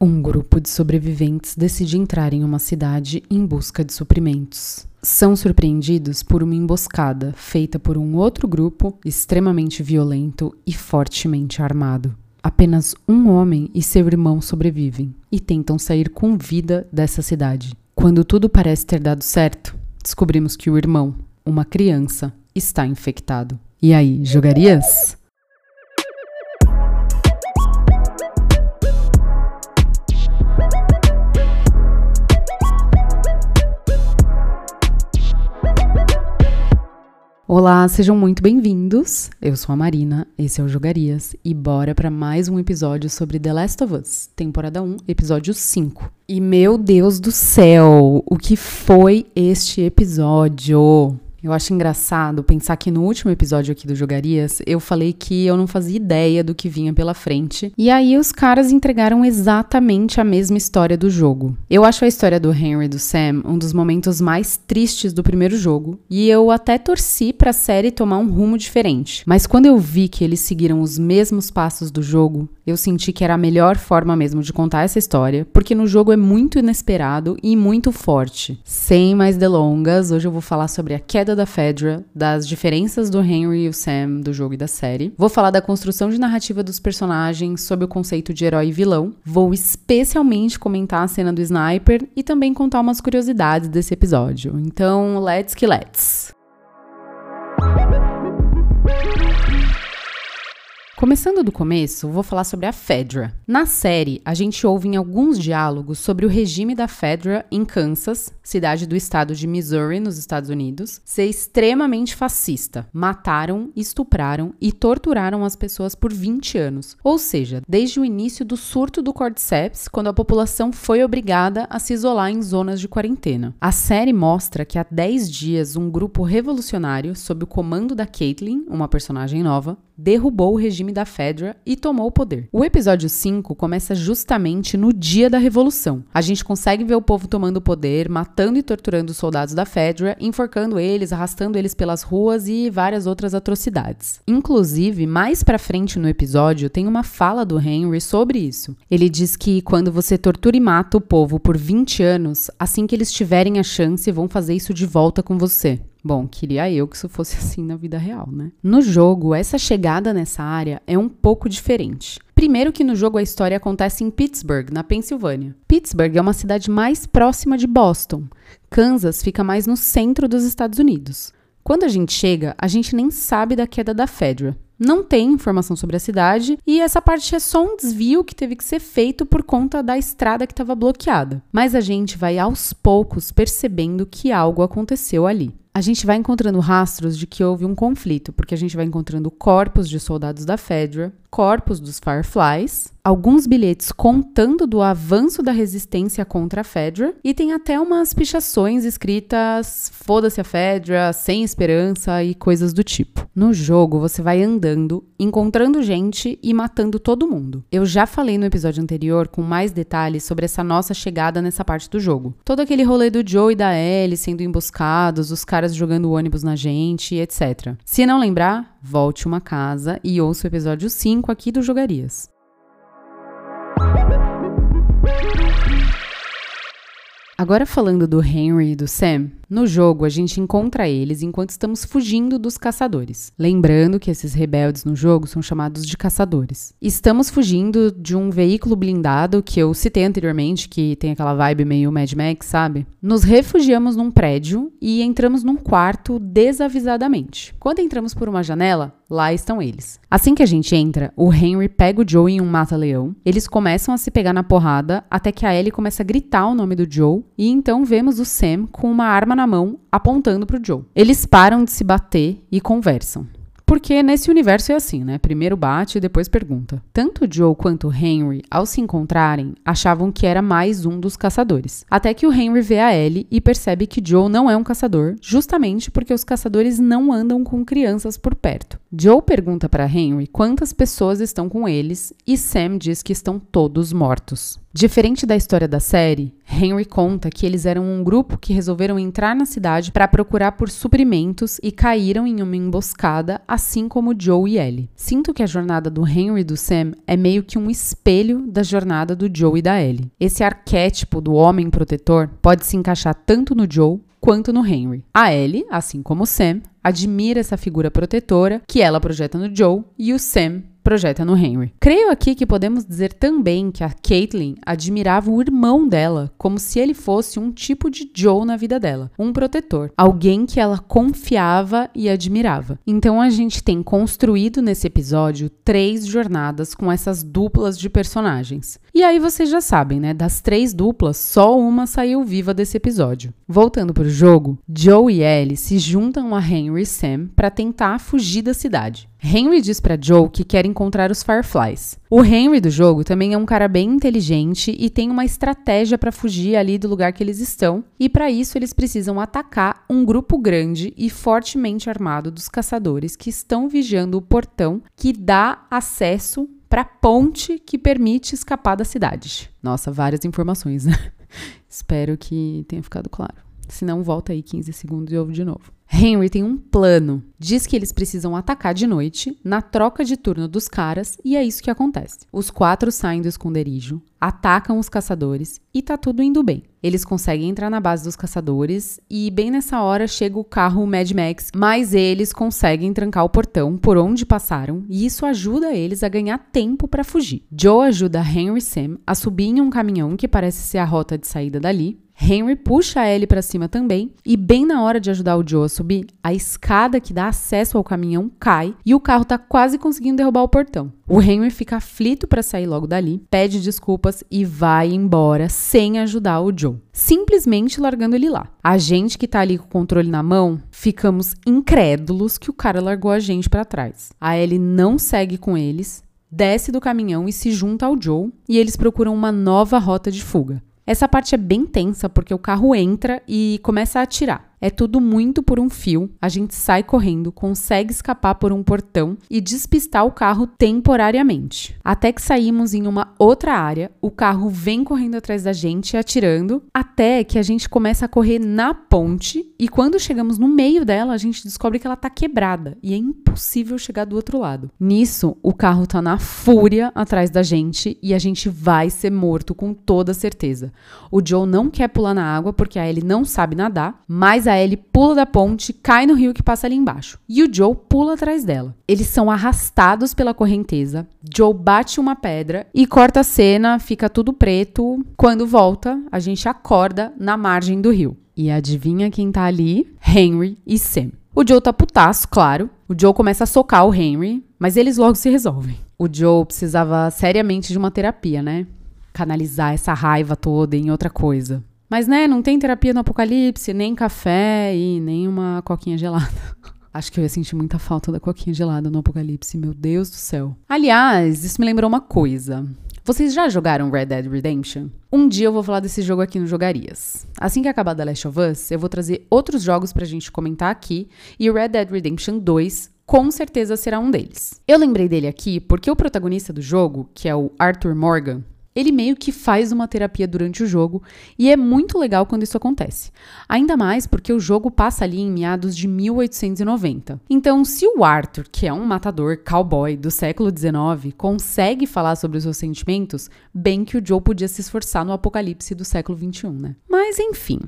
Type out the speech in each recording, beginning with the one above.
Um grupo de sobreviventes decide entrar em uma cidade em busca de suprimentos. São surpreendidos por uma emboscada feita por um outro grupo extremamente violento e fortemente armado. Apenas um homem e seu irmão sobrevivem e tentam sair com vida dessa cidade. Quando tudo parece ter dado certo, descobrimos que o irmão, uma criança, está infectado. E aí, jogarias? Olá, sejam muito bem-vindos. Eu sou a Marina, esse é o Jogarias e bora para mais um episódio sobre The Last of Us, temporada 1, episódio 5. E meu Deus do céu, o que foi este episódio? Eu acho engraçado pensar que no último episódio aqui do Jogarias, eu falei que eu não fazia ideia do que vinha pela frente. E aí os caras entregaram exatamente a mesma história do jogo. Eu acho a história do Henry e do Sam um dos momentos mais tristes do primeiro jogo, e eu até torci pra série tomar um rumo diferente. Mas quando eu vi que eles seguiram os mesmos passos do jogo, eu senti que era a melhor forma mesmo de contar essa história, porque no jogo é muito inesperado e muito forte. Sem mais delongas, hoje eu vou falar sobre a queda da Fedra, das diferenças do Henry e o Sam do jogo e da série. Vou falar da construção de narrativa dos personagens sob o conceito de herói e vilão. Vou especialmente comentar a cena do sniper e também contar umas curiosidades desse episódio. Então, let's que let's! Começando do começo, vou falar sobre a Fedra. Na série, a gente ouve em alguns diálogos sobre o regime da Fedra em Kansas, cidade do estado de Missouri, nos Estados Unidos, ser extremamente fascista. Mataram, estupraram e torturaram as pessoas por 20 anos. Ou seja, desde o início do surto do Cordyceps, quando a população foi obrigada a se isolar em zonas de quarentena. A série mostra que há 10 dias um grupo revolucionário, sob o comando da Caitlyn, uma personagem nova, derrubou o regime da Fedra e tomou o poder. O episódio 5 começa justamente no dia da revolução. A gente consegue ver o povo tomando o poder, matando e torturando os soldados da Fedra, enforcando eles, arrastando eles pelas ruas e várias outras atrocidades. Inclusive, mais para frente no episódio tem uma fala do Henry sobre isso. Ele diz que quando você tortura e mata o povo por 20 anos, assim que eles tiverem a chance, vão fazer isso de volta com você. Bom, queria eu que isso fosse assim na vida real, né? No jogo, essa chegada nessa área é um pouco diferente. Primeiro que no jogo a história acontece em Pittsburgh, na Pensilvânia. Pittsburgh é uma cidade mais próxima de Boston. Kansas fica mais no centro dos Estados Unidos. Quando a gente chega, a gente nem sabe da queda da Fedra. Não tem informação sobre a cidade e essa parte é só um desvio que teve que ser feito por conta da estrada que estava bloqueada. Mas a gente vai aos poucos percebendo que algo aconteceu ali a gente vai encontrando rastros de que houve um conflito, porque a gente vai encontrando corpos de soldados da Fedra, corpos dos Fireflies, alguns bilhetes contando do avanço da resistência contra a Fedra e tem até umas pichações escritas foda-se a Fedra, sem esperança e coisas do tipo. No jogo, você vai andando, encontrando gente e matando todo mundo. Eu já falei no episódio anterior com mais detalhes sobre essa nossa chegada nessa parte do jogo. Todo aquele rolê do Joe e da Ellie sendo emboscados, os caras jogando ônibus na gente, etc. Se não lembrar, volte uma casa e ouça o episódio 5 aqui do Jogarias. Agora falando do Henry e do Sam, no jogo a gente encontra eles enquanto estamos fugindo dos caçadores. Lembrando que esses rebeldes no jogo são chamados de caçadores. Estamos fugindo de um veículo blindado que eu citei anteriormente, que tem aquela vibe meio Mad Max, sabe? Nos refugiamos num prédio e entramos num quarto desavisadamente. Quando entramos por uma janela, Lá estão eles. Assim que a gente entra, o Henry pega o Joe em um mata-leão. Eles começam a se pegar na porrada até que a Ellie começa a gritar o nome do Joe e então vemos o Sam com uma arma na mão apontando para o Joe. Eles param de se bater e conversam. Porque nesse universo é assim, né? Primeiro bate e depois pergunta. Tanto Joe quanto Henry, ao se encontrarem, achavam que era mais um dos caçadores. Até que o Henry vê a Ellie e percebe que Joe não é um caçador, justamente porque os caçadores não andam com crianças por perto. Joe pergunta para Henry quantas pessoas estão com eles e Sam diz que estão todos mortos. Diferente da história da série, Henry conta que eles eram um grupo que resolveram entrar na cidade para procurar por suprimentos e caíram em uma emboscada, assim como Joe e Ellie. Sinto que a jornada do Henry e do Sam é meio que um espelho da jornada do Joe e da Ellie. Esse arquétipo do homem protetor pode se encaixar tanto no Joe quanto no Henry. A Ellie, assim como o Sam, admira essa figura protetora que ela projeta no Joe e o Sam projeta no Henry. Creio aqui que podemos dizer também que a Caitlyn admirava o irmão dela, como se ele fosse um tipo de Joe na vida dela, um protetor, alguém que ela confiava e admirava. Então a gente tem construído nesse episódio três jornadas com essas duplas de personagens. E aí vocês já sabem, né? Das três duplas, só uma saiu viva desse episódio. Voltando para o jogo, Joe e Ellie se juntam a Henry e Sam para tentar fugir da cidade. Henry diz para Joe que quer encontrar os Fireflies. O Henry do jogo também é um cara bem inteligente e tem uma estratégia para fugir ali do lugar que eles estão, e para isso eles precisam atacar um grupo grande e fortemente armado dos caçadores que estão vigiando o portão que dá acesso para a ponte que permite escapar da cidade. Nossa, várias informações, né? Espero que tenha ficado claro. Se não, volta aí 15 segundos e ouve de novo. Henry tem um plano. Diz que eles precisam atacar de noite, na troca de turno dos caras, e é isso que acontece. Os quatro saem do esconderijo, atacam os caçadores e tá tudo indo bem. Eles conseguem entrar na base dos caçadores e bem nessa hora chega o carro Mad Max, mas eles conseguem trancar o portão por onde passaram e isso ajuda eles a ganhar tempo para fugir. Joe ajuda Henry e Sam a subir em um caminhão que parece ser a rota de saída dali Henry puxa a Ellie para cima também, e bem na hora de ajudar o Joe a subir, a escada que dá acesso ao caminhão cai e o carro tá quase conseguindo derrubar o portão. O Henry fica aflito para sair logo dali, pede desculpas e vai embora sem ajudar o Joe, simplesmente largando ele lá. A gente que tá ali com o controle na mão, ficamos incrédulos que o cara largou a gente para trás. A Ellie não segue com eles, desce do caminhão e se junta ao Joe, e eles procuram uma nova rota de fuga. Essa parte é bem tensa porque o carro entra e começa a atirar. É tudo muito por um fio. A gente sai correndo, consegue escapar por um portão e despistar o carro temporariamente. Até que saímos em uma outra área, o carro vem correndo atrás da gente, atirando, até que a gente começa a correr na ponte e quando chegamos no meio dela, a gente descobre que ela tá quebrada e é impossível chegar do outro lado. Nisso, o carro tá na fúria atrás da gente e a gente vai ser morto com toda certeza. O Joe não quer pular na água porque a Ellie não sabe nadar, mas a Ellie pula da ponte, cai no rio que passa ali embaixo. E o Joe pula atrás dela. Eles são arrastados pela correnteza. Joe bate uma pedra e corta a cena, fica tudo preto. Quando volta, a gente acorda na margem do rio. E adivinha quem tá ali? Henry e Sam. O Joe tá putaço, claro. O Joe começa a socar o Henry, mas eles logo se resolvem. O Joe precisava seriamente de uma terapia, né? Canalizar essa raiva toda em outra coisa. Mas, né, não tem terapia no apocalipse, nem café e nem uma coquinha gelada. Acho que eu ia sentir muita falta da coquinha gelada no apocalipse, meu Deus do céu. Aliás, isso me lembrou uma coisa. Vocês já jogaram Red Dead Redemption? Um dia eu vou falar desse jogo aqui no Jogarias. Assim que acabar The Last of Us, eu vou trazer outros jogos pra gente comentar aqui, e Red Dead Redemption 2 com certeza será um deles. Eu lembrei dele aqui porque o protagonista do jogo, que é o Arthur Morgan, ele meio que faz uma terapia durante o jogo e é muito legal quando isso acontece. Ainda mais porque o jogo passa ali em meados de 1890. Então, se o Arthur, que é um matador cowboy do século XIX, consegue falar sobre os seus sentimentos, bem que o Joe podia se esforçar no apocalipse do século XXI, né? Mas enfim,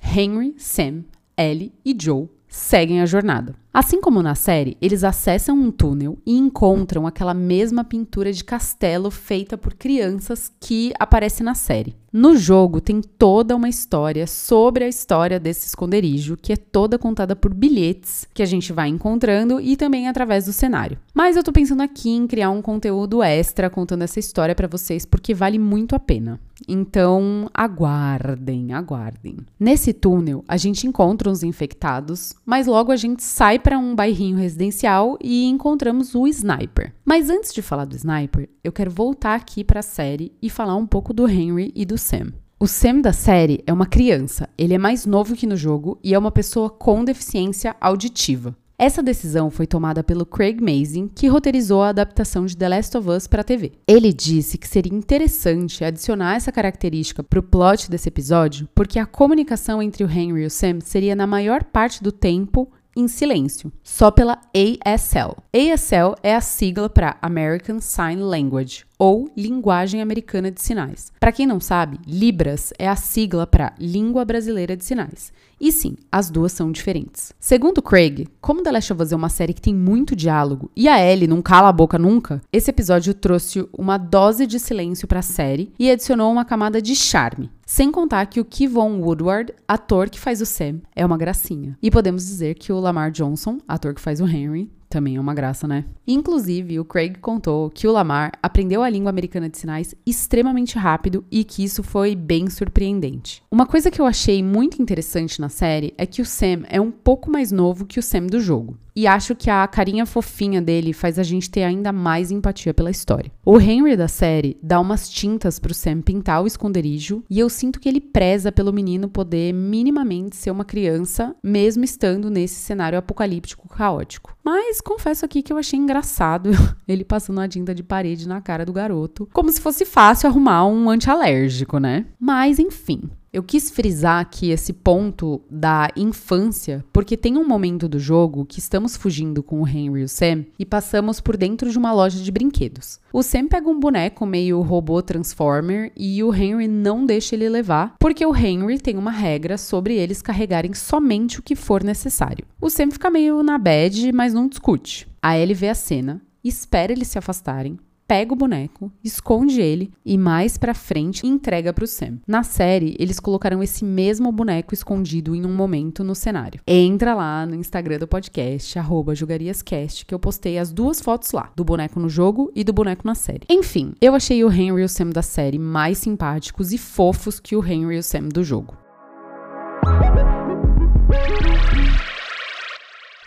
Henry, Sam, Ellie e Joe seguem a jornada. Assim como na série, eles acessam um túnel e encontram aquela mesma pintura de castelo feita por crianças que aparece na série. No jogo tem toda uma história sobre a história desse esconderijo, que é toda contada por bilhetes que a gente vai encontrando e também através do cenário. Mas eu tô pensando aqui em criar um conteúdo extra contando essa história para vocês porque vale muito a pena. Então, aguardem, aguardem. Nesse túnel, a gente encontra uns infectados, mas logo a gente sai para um bairrinho residencial e encontramos o Sniper. Mas antes de falar do Sniper, eu quero voltar aqui para a série e falar um pouco do Henry e do Sam. O Sam da série é uma criança, ele é mais novo que no jogo e é uma pessoa com deficiência auditiva. Essa decisão foi tomada pelo Craig Mazin, que roteirizou a adaptação de The Last of Us para a TV. Ele disse que seria interessante adicionar essa característica para o plot desse episódio, porque a comunicação entre o Henry e o Sam seria na maior parte do tempo em silêncio, só pela ASL. ASL é a sigla para American Sign Language, ou Linguagem Americana de Sinais. Para quem não sabe, Libras é a sigla para Língua Brasileira de Sinais. E sim, as duas são diferentes. Segundo Craig, como The Last of Us é uma série que tem muito diálogo e a Ellie não cala a boca nunca, esse episódio trouxe uma dose de silêncio para a série e adicionou uma camada de charme. Sem contar que o Kevon Woodward, ator que faz o Sam, é uma gracinha. E podemos dizer que o Lamar Johnson, ator que faz o Henry, também é uma graça, né? Inclusive, o Craig contou que o Lamar aprendeu a língua americana de sinais extremamente rápido e que isso foi bem surpreendente. Uma coisa que eu achei muito interessante na série é que o Sam é um pouco mais novo que o Sam do jogo. E acho que a carinha fofinha dele faz a gente ter ainda mais empatia pela história. O Henry da série dá umas tintas pro Sam pintar o esconderijo e eu sinto que ele preza pelo menino poder minimamente ser uma criança, mesmo estando nesse cenário apocalíptico caótico. Mas confesso aqui que eu achei engraçado ele passando a tinta de parede na cara do garoto, como se fosse fácil arrumar um antialérgico, né? Mas enfim, eu quis frisar aqui esse ponto da infância, porque tem um momento do jogo que estamos fugindo com o Henry e o Sam e passamos por dentro de uma loja de brinquedos. O Sam pega um boneco meio robô Transformer e o Henry não deixa ele levar, porque o Henry tem uma regra sobre eles carregarem somente o que for necessário. O Sam fica meio na bad, mas não discute. A Ellie vê a cena, espera eles se afastarem, pega o boneco, esconde ele e mais pra frente entrega pro Sam. Na série, eles colocaram esse mesmo boneco escondido em um momento no cenário. Entra lá no Instagram do podcast, jogariascast, que eu postei as duas fotos lá, do boneco no jogo e do boneco na série. Enfim, eu achei o Henry e o Sam da série mais simpáticos e fofos que o Henry e o Sam do jogo.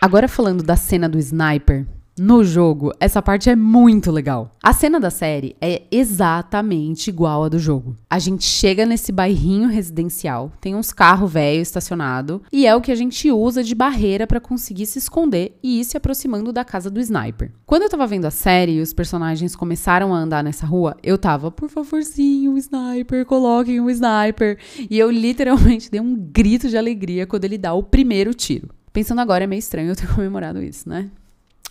Agora falando da cena do sniper, no jogo, essa parte é muito legal. A cena da série é exatamente igual à do jogo. A gente chega nesse bairrinho residencial, tem uns carros velhos estacionados e é o que a gente usa de barreira para conseguir se esconder e ir se aproximando da casa do sniper. Quando eu tava vendo a série e os personagens começaram a andar nessa rua, eu tava, por favorzinho, o sniper, coloquem o sniper. E eu literalmente dei um grito de alegria quando ele dá o primeiro tiro. Pensando agora, é meio estranho eu ter comemorado isso, né?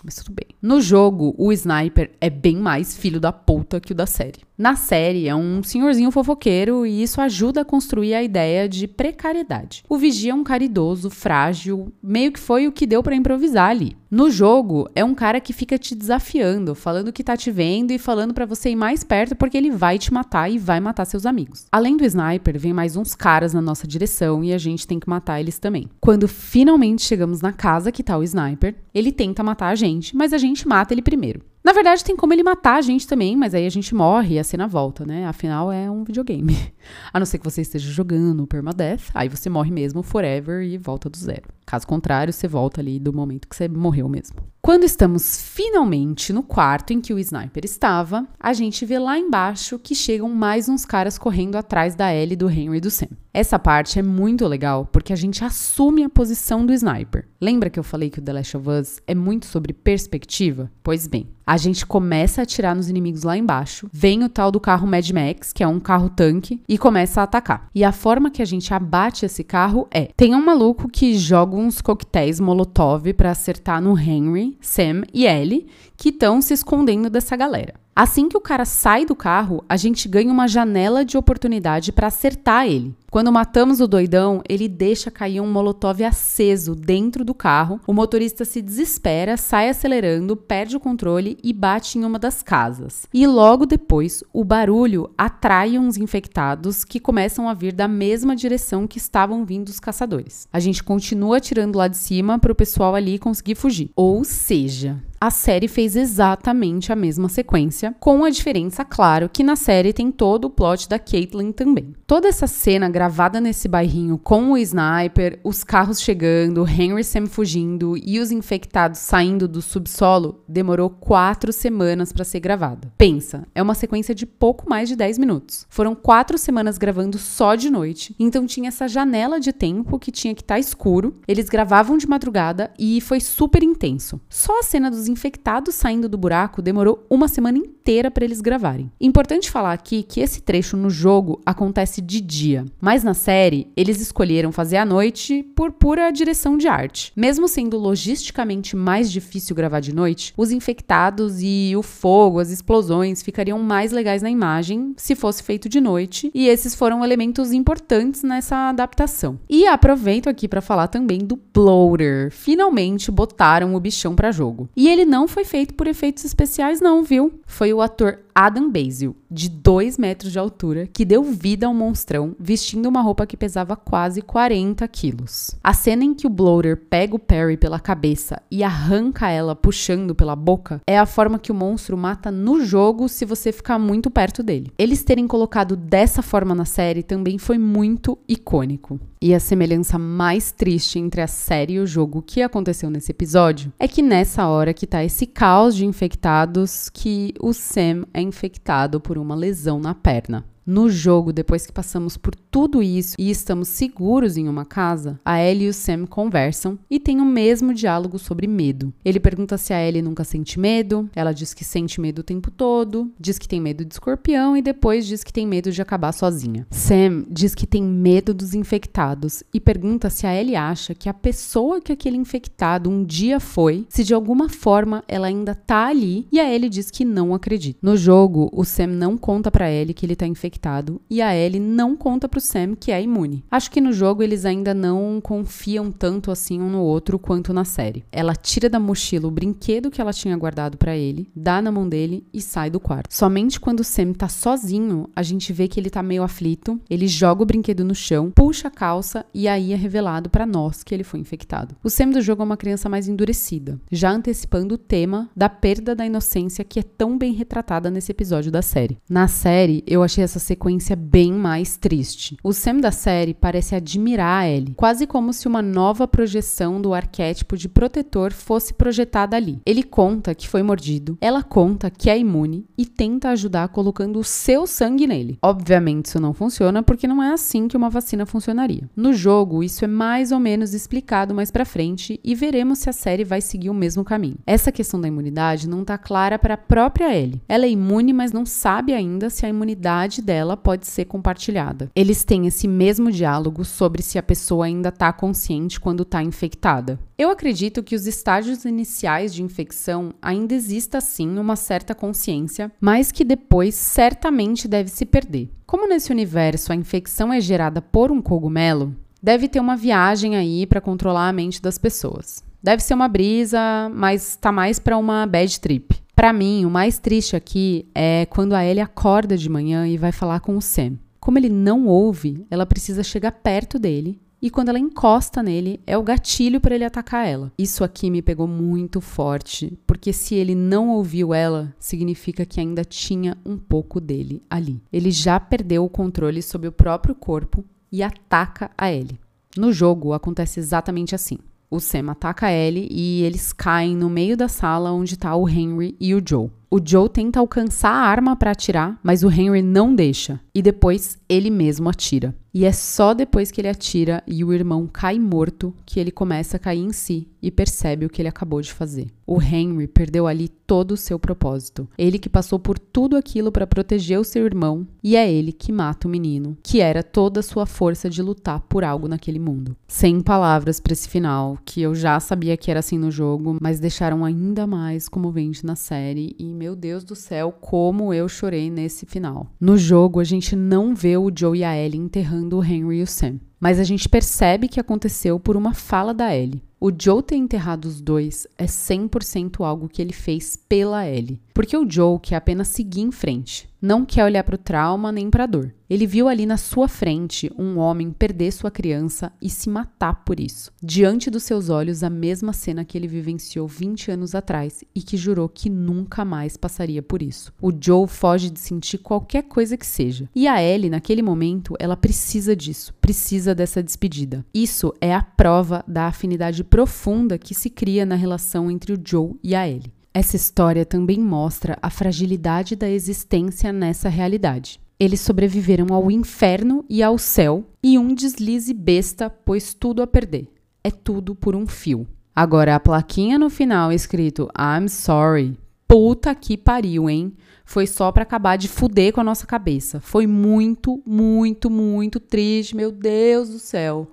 Mas tudo bem. No jogo, o sniper é bem mais filho da puta que o da série. Na série, é um senhorzinho fofoqueiro e isso ajuda a construir a ideia de precariedade. O vigia é um cara idoso, frágil, meio que foi o que deu para improvisar ali. No jogo, é um cara que fica te desafiando, falando que tá te vendo e falando para você ir mais perto porque ele vai te matar e vai matar seus amigos. Além do sniper, vem mais uns caras na nossa direção e a gente tem que matar eles também. Quando finalmente chegamos na casa que tá o sniper, ele tenta matar a gente, mas a gente mata ele primeiro. Na verdade, tem como ele matar a gente também, mas aí a gente morre e a cena volta, né? Afinal, é um videogame. A não ser que você esteja jogando Permadeath, aí você morre mesmo forever e volta do zero. Caso contrário, você volta ali do momento que você morreu mesmo. Quando estamos finalmente no quarto em que o sniper estava, a gente vê lá embaixo que chegam mais uns caras correndo atrás da Ellie, do Henry e do Sam. Essa parte é muito legal porque a gente assume a posição do sniper. Lembra que eu falei que o The Last of Us é muito sobre perspectiva? Pois bem, a gente começa a atirar nos inimigos lá embaixo, vem o tal do carro Mad Max, que é um carro tanque, e começa a atacar. E a forma que a gente abate esse carro é: tem um maluco que joga uns coquetéis Molotov para acertar no Henry Sam e Ellie, que estão se escondendo dessa galera. Assim que o cara sai do carro, a gente ganha uma janela de oportunidade para acertar ele. Quando matamos o doidão, ele deixa cair um molotov aceso dentro do carro. O motorista se desespera, sai acelerando, perde o controle e bate em uma das casas. E logo depois, o barulho atrai uns infectados que começam a vir da mesma direção que estavam vindo os caçadores. A gente continua atirando lá de cima para o pessoal ali conseguir fugir. Ou seja, a série fez exatamente a mesma sequência, com a diferença, claro, que na série tem todo o plot da Caitlyn também. Toda essa cena gravada nesse bairrinho com o sniper, os carros chegando, Henry Sam fugindo e os infectados saindo do subsolo demorou quatro semanas para ser gravada. Pensa, é uma sequência de pouco mais de 10 minutos. Foram quatro semanas gravando só de noite, então tinha essa janela de tempo que tinha que estar tá escuro. Eles gravavam de madrugada e foi super intenso. Só a cena dos infectados saindo do buraco demorou uma semana inteira para eles gravarem. Importante falar aqui que esse trecho no jogo acontece de dia, mas na série eles escolheram fazer à noite por pura direção de arte. Mesmo sendo logisticamente mais difícil gravar de noite, os infectados e o fogo, as explosões ficariam mais legais na imagem se fosse feito de noite, e esses foram elementos importantes nessa adaptação. E aproveito aqui para falar também do Bloater. Finalmente botaram o bichão para jogo. E ele não foi feito por efeitos especiais não, viu? Foi o ator Adam Basil, de 2 metros de altura, que deu vida ao monstrão vestindo uma roupa que pesava quase 40 quilos. A cena em que o Bloater pega o Perry pela cabeça e arranca ela puxando pela boca é a forma que o monstro mata no jogo se você ficar muito perto dele. Eles terem colocado dessa forma na série também foi muito icônico. E a semelhança mais triste entre a série e o jogo que aconteceu nesse episódio é que nessa hora que tá esse caos de infectados que o Sam é infectado por uma lesão na perna. No jogo, depois que passamos por tudo isso e estamos seguros em uma casa, a Ellie e o Sam conversam e têm o mesmo diálogo sobre medo. Ele pergunta se a Ellie nunca sente medo, ela diz que sente medo o tempo todo, diz que tem medo de escorpião e depois diz que tem medo de acabar sozinha. Sam diz que tem medo dos infectados e pergunta se a Ellie acha que a pessoa que aquele infectado um dia foi, se de alguma forma ela ainda tá ali e a Ellie diz que não acredita. No jogo, o Sam não conta para Ellie que ele tá infectado infectado e a Ellie não conta pro Sam que é imune. Acho que no jogo eles ainda não confiam tanto assim um no outro quanto na série. Ela tira da mochila o brinquedo que ela tinha guardado para ele, dá na mão dele e sai do quarto. Somente quando o Sam tá sozinho, a gente vê que ele tá meio aflito, ele joga o brinquedo no chão, puxa a calça e aí é revelado para nós que ele foi infectado. O Sam do jogo é uma criança mais endurecida, já antecipando o tema da perda da inocência que é tão bem retratada nesse episódio da série. Na série, eu achei essa sequência bem mais triste. O Sam da série parece admirar a Ellie, quase como se uma nova projeção do arquétipo de protetor fosse projetada ali. Ele conta que foi mordido, ela conta que é imune e tenta ajudar colocando o seu sangue nele. Obviamente isso não funciona porque não é assim que uma vacina funcionaria. No jogo, isso é mais ou menos explicado mais para frente e veremos se a série vai seguir o mesmo caminho. Essa questão da imunidade não tá clara para a própria Ellie. Ela é imune, mas não sabe ainda se a imunidade dela dela pode ser compartilhada. Eles têm esse mesmo diálogo sobre se a pessoa ainda está consciente quando está infectada. Eu acredito que os estágios iniciais de infecção ainda exista sim uma certa consciência, mas que depois certamente deve se perder. Como nesse universo a infecção é gerada por um cogumelo, deve ter uma viagem aí para controlar a mente das pessoas. Deve ser uma brisa, mas tá mais para uma bad trip. Para mim, o mais triste aqui é quando a Ellie acorda de manhã e vai falar com o Sam. Como ele não ouve, ela precisa chegar perto dele e quando ela encosta nele, é o gatilho para ele atacar ela. Isso aqui me pegou muito forte, porque se ele não ouviu ela, significa que ainda tinha um pouco dele ali. Ele já perdeu o controle sobre o próprio corpo e ataca a Ellie. No jogo acontece exatamente assim. O Sam ataca a Ellie e eles caem no meio da sala onde está o Henry e o Joe. O Joe tenta alcançar a arma para atirar, mas o Henry não deixa. E depois ele mesmo atira. E é só depois que ele atira e o irmão cai morto que ele começa a cair em si e percebe o que ele acabou de fazer. O Henry perdeu ali todo o seu propósito. Ele que passou por tudo aquilo para proteger o seu irmão, e é ele que mata o menino, que era toda a sua força de lutar por algo naquele mundo. Sem palavras para esse final, que eu já sabia que era assim no jogo, mas deixaram ainda mais comovente na série e meu Deus do céu, como eu chorei nesse final. No jogo, a gente não vê o Joe e a Ellie enterrando o Henry e o Sam, mas a gente percebe que aconteceu por uma fala da Ellie. O Joe ter enterrado os dois é 100% algo que ele fez pela Ellie. Porque o Joe quer apenas seguir em frente. Não quer olhar para o trauma nem para a dor. Ele viu ali na sua frente um homem perder sua criança e se matar por isso. Diante dos seus olhos, a mesma cena que ele vivenciou 20 anos atrás e que jurou que nunca mais passaria por isso. O Joe foge de sentir qualquer coisa que seja. E a Ellie, naquele momento, ela precisa disso, precisa dessa despedida. Isso é a prova da afinidade profunda que se cria na relação entre o Joe e a Ellie. Essa história também mostra a fragilidade da existência nessa realidade. Eles sobreviveram ao inferno e ao céu, e um deslize besta pôs tudo a perder. É tudo por um fio. Agora, a plaquinha no final escrito I'm sorry. Puta que pariu, hein? Foi só para acabar de fuder com a nossa cabeça. Foi muito, muito, muito triste, meu Deus do céu.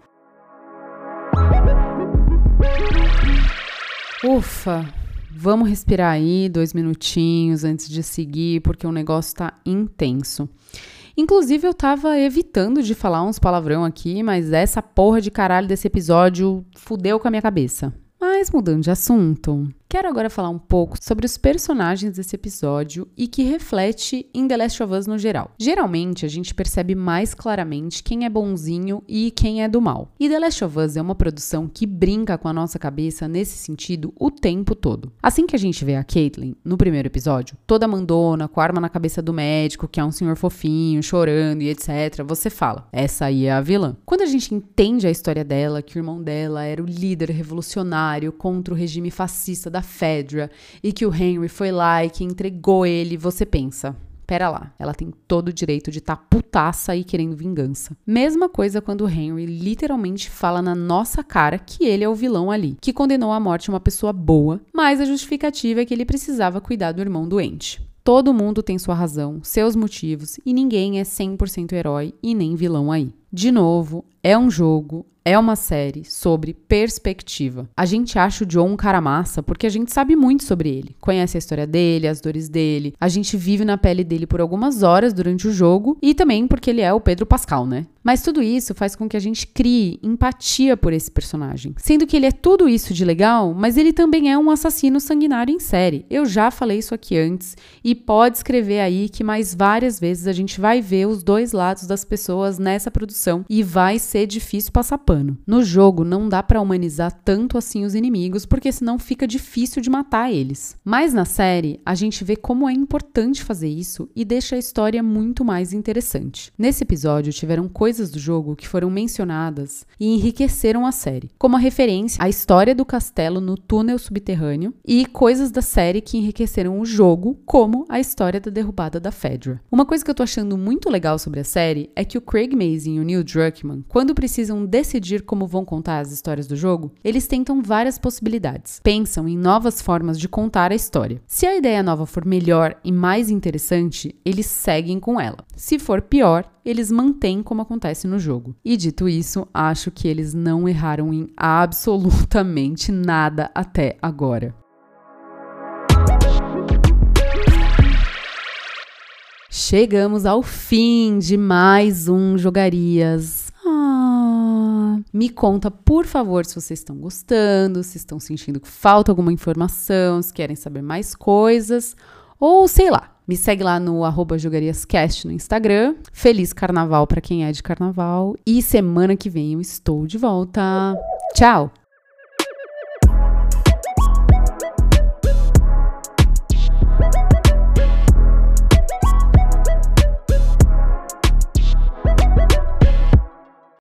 Ufa, vamos respirar aí dois minutinhos antes de seguir, porque o negócio tá intenso. Inclusive, eu tava evitando de falar uns palavrão aqui, mas essa porra de caralho desse episódio fudeu com a minha cabeça. Mas mudando de assunto, Quero agora falar um pouco sobre os personagens desse episódio e que reflete em The Last of Us no geral. Geralmente, a gente percebe mais claramente quem é bonzinho e quem é do mal. E The Last of Us é uma produção que brinca com a nossa cabeça nesse sentido o tempo todo. Assim que a gente vê a Caitlyn no primeiro episódio, toda mandona, com a arma na cabeça do médico, que é um senhor fofinho, chorando e etc., você fala: essa aí é a vilã. Quando a gente entende a história dela, que o irmão dela era o líder revolucionário contra o regime fascista da Fedra e que o Henry foi lá e que entregou ele, você pensa. Pera lá, ela tem todo o direito de estar tá putaça e querendo vingança. Mesma coisa quando o Henry literalmente fala na nossa cara que ele é o vilão ali, que condenou à morte uma pessoa boa, mas a justificativa é que ele precisava cuidar do irmão doente. Todo mundo tem sua razão, seus motivos, e ninguém é 100% herói e nem vilão aí. De novo, é um jogo, é uma série sobre perspectiva. A gente acha o John um cara massa porque a gente sabe muito sobre ele, conhece a história dele, as dores dele, a gente vive na pele dele por algumas horas durante o jogo e também porque ele é o Pedro Pascal, né? Mas tudo isso faz com que a gente crie empatia por esse personagem. Sendo que ele é tudo isso de legal, mas ele também é um assassino sanguinário em série. Eu já falei isso aqui antes e pode escrever aí que mais várias vezes a gente vai ver os dois lados das pessoas nessa produção e vai ser difícil passar pano. No jogo não dá para humanizar tanto assim os inimigos, porque senão fica difícil de matar eles. Mas na série, a gente vê como é importante fazer isso e deixa a história muito mais interessante. Nesse episódio tiveram coisas coisas do jogo que foram mencionadas e enriqueceram a série, como a referência à história do castelo no túnel subterrâneo e coisas da série que enriqueceram o jogo, como a história da derrubada da Fedra. Uma coisa que eu tô achando muito legal sobre a série é que o Craig Mazin e o Neil Druckmann, quando precisam decidir como vão contar as histórias do jogo, eles tentam várias possibilidades. Pensam em novas formas de contar a história. Se a ideia nova for melhor e mais interessante, eles seguem com ela. Se for pior, eles mantêm como acontece no jogo. E dito isso, acho que eles não erraram em absolutamente nada até agora. Chegamos ao fim de mais um Jogarias. Me conta, por favor, se vocês estão gostando, se estão sentindo que falta alguma informação, se querem saber mais coisas, ou sei lá, me segue lá no arroba jogariascast no Instagram. Feliz carnaval para quem é de carnaval. E semana que vem eu estou de volta. Tchau!